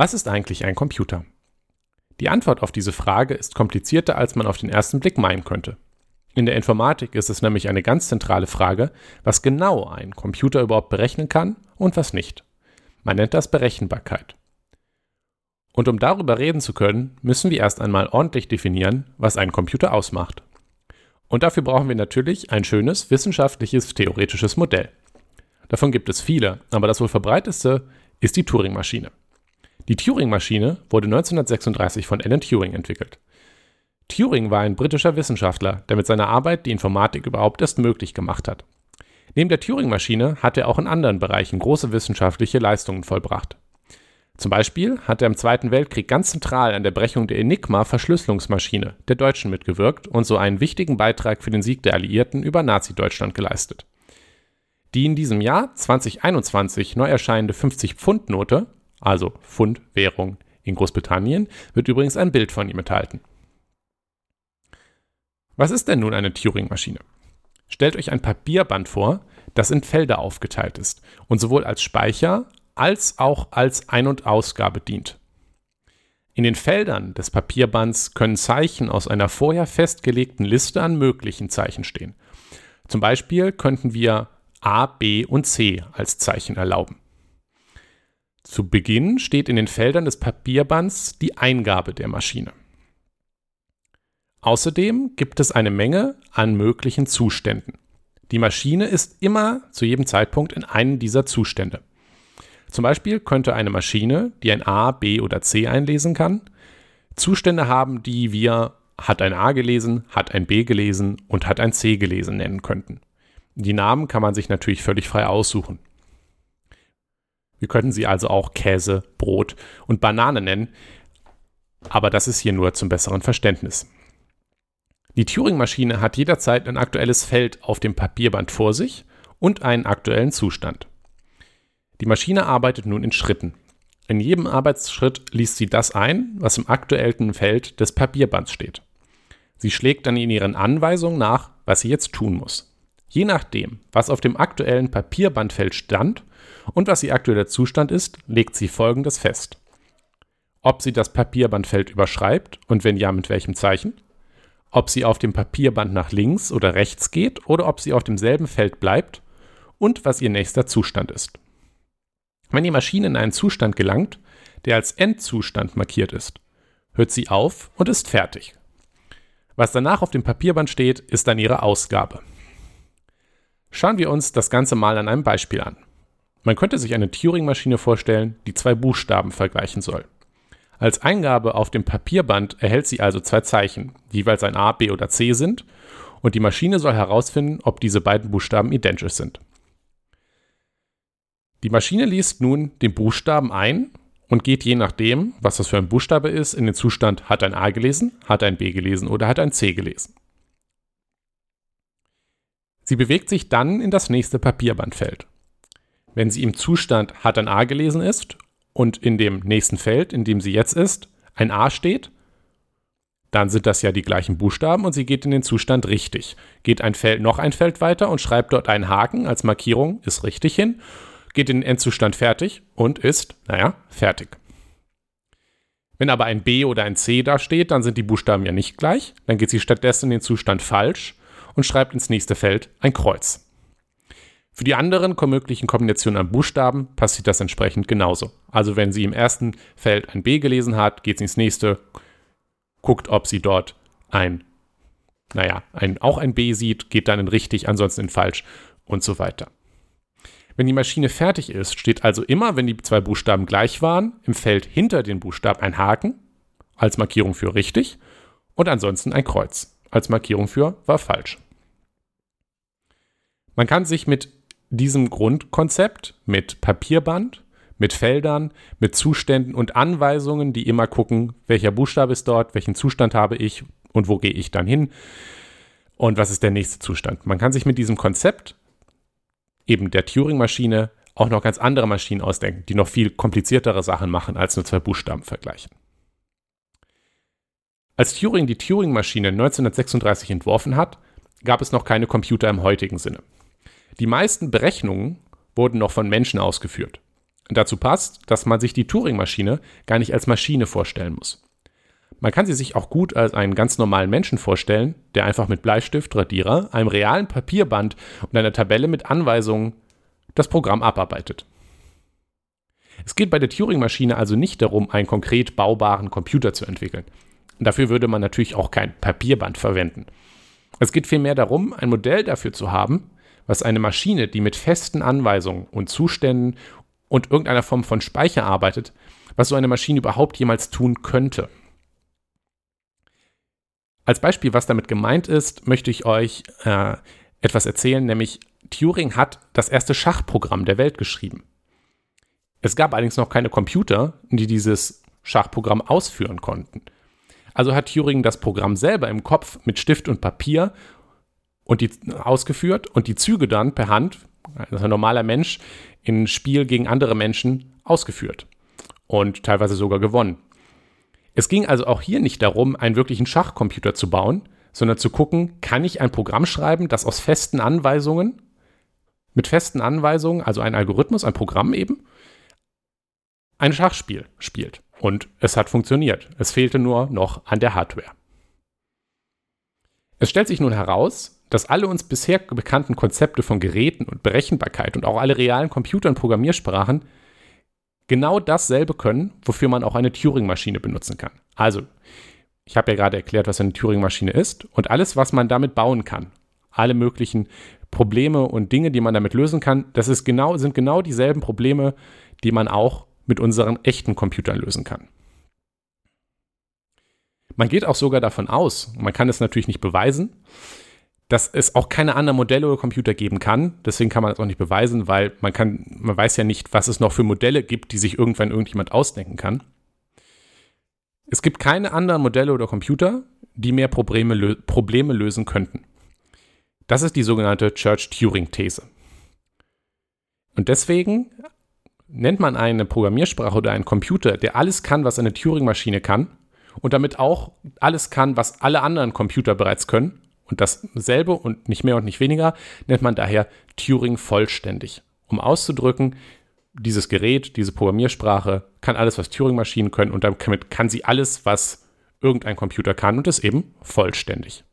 Was ist eigentlich ein Computer? Die Antwort auf diese Frage ist komplizierter, als man auf den ersten Blick meinen könnte. In der Informatik ist es nämlich eine ganz zentrale Frage, was genau ein Computer überhaupt berechnen kann und was nicht. Man nennt das Berechenbarkeit. Und um darüber reden zu können, müssen wir erst einmal ordentlich definieren, was ein Computer ausmacht. Und dafür brauchen wir natürlich ein schönes wissenschaftliches theoretisches Modell. Davon gibt es viele, aber das wohl verbreiteste ist die Turing-Maschine. Die Turing-Maschine wurde 1936 von Alan Turing entwickelt. Turing war ein britischer Wissenschaftler, der mit seiner Arbeit die Informatik überhaupt erst möglich gemacht hat. Neben der Turing-Maschine hat er auch in anderen Bereichen große wissenschaftliche Leistungen vollbracht. Zum Beispiel hat er im Zweiten Weltkrieg ganz zentral an der Brechung der Enigma-Verschlüsselungsmaschine der Deutschen mitgewirkt und so einen wichtigen Beitrag für den Sieg der Alliierten über Nazi-Deutschland geleistet. Die in diesem Jahr 2021 neu erscheinende 50-Pfund-Note, also Pfund-Währung in Großbritannien, wird übrigens ein Bild von ihm enthalten. Was ist denn nun eine Turing-Maschine? Stellt euch ein Papierband vor, das in Felder aufgeteilt ist und sowohl als Speicher als auch als Ein- und Ausgabe dient. In den Feldern des Papierbands können Zeichen aus einer vorher festgelegten Liste an möglichen Zeichen stehen. Zum Beispiel könnten wir A, B und C als Zeichen erlauben. Zu Beginn steht in den Feldern des Papierbands die Eingabe der Maschine. Außerdem gibt es eine Menge an möglichen Zuständen. Die Maschine ist immer zu jedem Zeitpunkt in einem dieser Zustände. Zum Beispiel könnte eine Maschine, die ein A, B oder C einlesen kann, Zustände haben, die wir hat ein A gelesen, hat ein B gelesen und hat ein C gelesen nennen könnten. Die Namen kann man sich natürlich völlig frei aussuchen. Wir könnten sie also auch Käse, Brot und Banane nennen, aber das ist hier nur zum besseren Verständnis. Die Turing-Maschine hat jederzeit ein aktuelles Feld auf dem Papierband vor sich und einen aktuellen Zustand. Die Maschine arbeitet nun in Schritten. In jedem Arbeitsschritt liest sie das ein, was im aktuellen Feld des Papierbands steht. Sie schlägt dann in ihren Anweisungen nach, was sie jetzt tun muss. Je nachdem, was auf dem aktuellen Papierbandfeld stand und was ihr aktueller Zustand ist, legt sie folgendes fest. Ob sie das Papierbandfeld überschreibt und wenn ja, mit welchem Zeichen, ob sie auf dem Papierband nach links oder rechts geht oder ob sie auf demselben Feld bleibt und was ihr nächster Zustand ist. Wenn die Maschine in einen Zustand gelangt, der als Endzustand markiert ist, hört sie auf und ist fertig. Was danach auf dem Papierband steht, ist dann ihre Ausgabe. Schauen wir uns das Ganze mal an einem Beispiel an. Man könnte sich eine Turing-Maschine vorstellen, die zwei Buchstaben vergleichen soll. Als Eingabe auf dem Papierband erhält sie also zwei Zeichen, die jeweils ein A, B oder C sind, und die Maschine soll herausfinden, ob diese beiden Buchstaben identisch sind. Die Maschine liest nun den Buchstaben ein und geht je nachdem, was das für ein Buchstabe ist, in den Zustand hat ein A gelesen, hat ein B gelesen oder hat ein C gelesen. Sie bewegt sich dann in das nächste Papierbandfeld. Wenn sie im Zustand hat ein A gelesen ist und in dem nächsten Feld, in dem sie jetzt ist, ein A steht, dann sind das ja die gleichen Buchstaben und sie geht in den Zustand richtig. Geht ein Feld noch ein Feld weiter und schreibt dort einen Haken als Markierung, ist richtig hin, geht in den Endzustand fertig und ist, naja, fertig. Wenn aber ein B oder ein C da steht, dann sind die Buchstaben ja nicht gleich. Dann geht sie stattdessen in den Zustand falsch und schreibt ins nächste Feld ein Kreuz. Für die anderen möglichen Kombinationen an Buchstaben passiert das entsprechend genauso. Also wenn sie im ersten Feld ein B gelesen hat, geht sie ins nächste, guckt, ob sie dort ein, naja, ein, auch ein B sieht, geht dann in richtig, ansonsten in falsch und so weiter. Wenn die Maschine fertig ist, steht also immer, wenn die zwei Buchstaben gleich waren, im Feld hinter den Buchstaben ein Haken als Markierung für richtig und ansonsten ein Kreuz als Markierung für war falsch. Man kann sich mit diesem Grundkonzept mit Papierband, mit Feldern, mit Zuständen und Anweisungen, die immer gucken, welcher Buchstabe ist dort, welchen Zustand habe ich und wo gehe ich dann hin und was ist der nächste Zustand. Man kann sich mit diesem Konzept eben der Turing-Maschine auch noch ganz andere Maschinen ausdenken, die noch viel kompliziertere Sachen machen, als nur zwei Buchstaben vergleichen. Als Turing die Turing-Maschine 1936 entworfen hat, gab es noch keine Computer im heutigen Sinne. Die meisten Berechnungen wurden noch von Menschen ausgeführt. dazu passt, dass man sich die Turing-Maschine gar nicht als Maschine vorstellen muss. Man kann sie sich auch gut als einen ganz normalen Menschen vorstellen, der einfach mit Bleistift, Radierer, einem realen Papierband und einer Tabelle mit Anweisungen das Programm abarbeitet. Es geht bei der Turing-Maschine also nicht darum, einen konkret baubaren Computer zu entwickeln. Dafür würde man natürlich auch kein Papierband verwenden. Es geht vielmehr darum, ein Modell dafür zu haben, was eine Maschine, die mit festen Anweisungen und Zuständen und irgendeiner Form von Speicher arbeitet, was so eine Maschine überhaupt jemals tun könnte. Als Beispiel, was damit gemeint ist, möchte ich euch äh, etwas erzählen, nämlich Turing hat das erste Schachprogramm der Welt geschrieben. Es gab allerdings noch keine Computer, die dieses Schachprogramm ausführen konnten. Also hat Turing das Programm selber im Kopf mit Stift und Papier und die ausgeführt und die Züge dann per Hand, also ein normaler Mensch, in Spiel gegen andere Menschen ausgeführt und teilweise sogar gewonnen. Es ging also auch hier nicht darum, einen wirklichen Schachcomputer zu bauen, sondern zu gucken, kann ich ein Programm schreiben, das aus festen Anweisungen, mit festen Anweisungen, also ein Algorithmus, ein Programm eben, ein Schachspiel spielt. Und es hat funktioniert. Es fehlte nur noch an der Hardware. Es stellt sich nun heraus, dass alle uns bisher bekannten Konzepte von Geräten und Berechenbarkeit und auch alle realen Computer- und Programmiersprachen genau dasselbe können, wofür man auch eine Turing-Maschine benutzen kann. Also, ich habe ja gerade erklärt, was eine Turing-Maschine ist und alles, was man damit bauen kann, alle möglichen Probleme und Dinge, die man damit lösen kann, das ist genau, sind genau dieselben Probleme, die man auch mit unseren echten Computern lösen kann. Man geht auch sogar davon aus, man kann es natürlich nicht beweisen, dass es auch keine anderen Modelle oder Computer geben kann. Deswegen kann man das auch nicht beweisen, weil man kann, man weiß ja nicht, was es noch für Modelle gibt, die sich irgendwann irgendjemand ausdenken kann. Es gibt keine anderen Modelle oder Computer, die mehr Probleme, lö Probleme lösen könnten. Das ist die sogenannte Church-Turing-These. Und deswegen nennt man eine Programmiersprache oder einen Computer, der alles kann, was eine Turing-Maschine kann und damit auch alles kann, was alle anderen Computer bereits können, und dasselbe und nicht mehr und nicht weniger nennt man daher Turing vollständig, um auszudrücken, dieses Gerät, diese Programmiersprache kann alles, was Turing-Maschinen können und damit kann sie alles, was irgendein Computer kann und ist eben vollständig.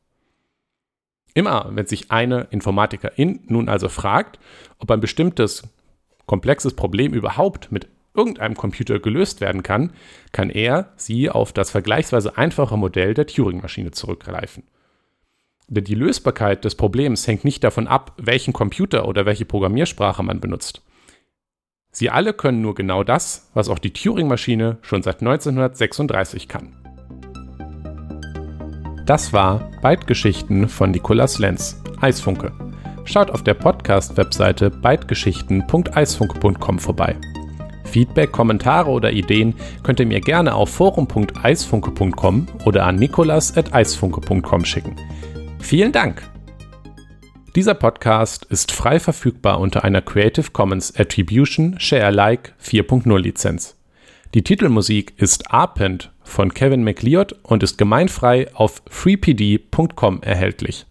Immer, wenn sich eine Informatikerin nun also fragt, ob ein bestimmtes komplexes Problem überhaupt mit irgendeinem Computer gelöst werden kann, kann er sie auf das vergleichsweise einfache Modell der Turing-Maschine zurückgreifen. Denn die Lösbarkeit des Problems hängt nicht davon ab, welchen Computer oder welche Programmiersprache man benutzt. Sie alle können nur genau das, was auch die Turing-Maschine schon seit 1936 kann. Das war Bytegeschichten von Nicolas Lenz, Eisfunke. Schaut auf der Podcast-Webseite bytegeschichten.eisfunke.com vorbei. Feedback, Kommentare oder Ideen könnt ihr mir gerne auf forum.eisfunke.com oder an nikolas.eisfunke.com schicken. Vielen Dank! Dieser Podcast ist frei verfügbar unter einer Creative Commons Attribution Share Alike 4.0 Lizenz. Die Titelmusik ist Arpent von Kevin McLeod und ist gemeinfrei auf freepd.com erhältlich.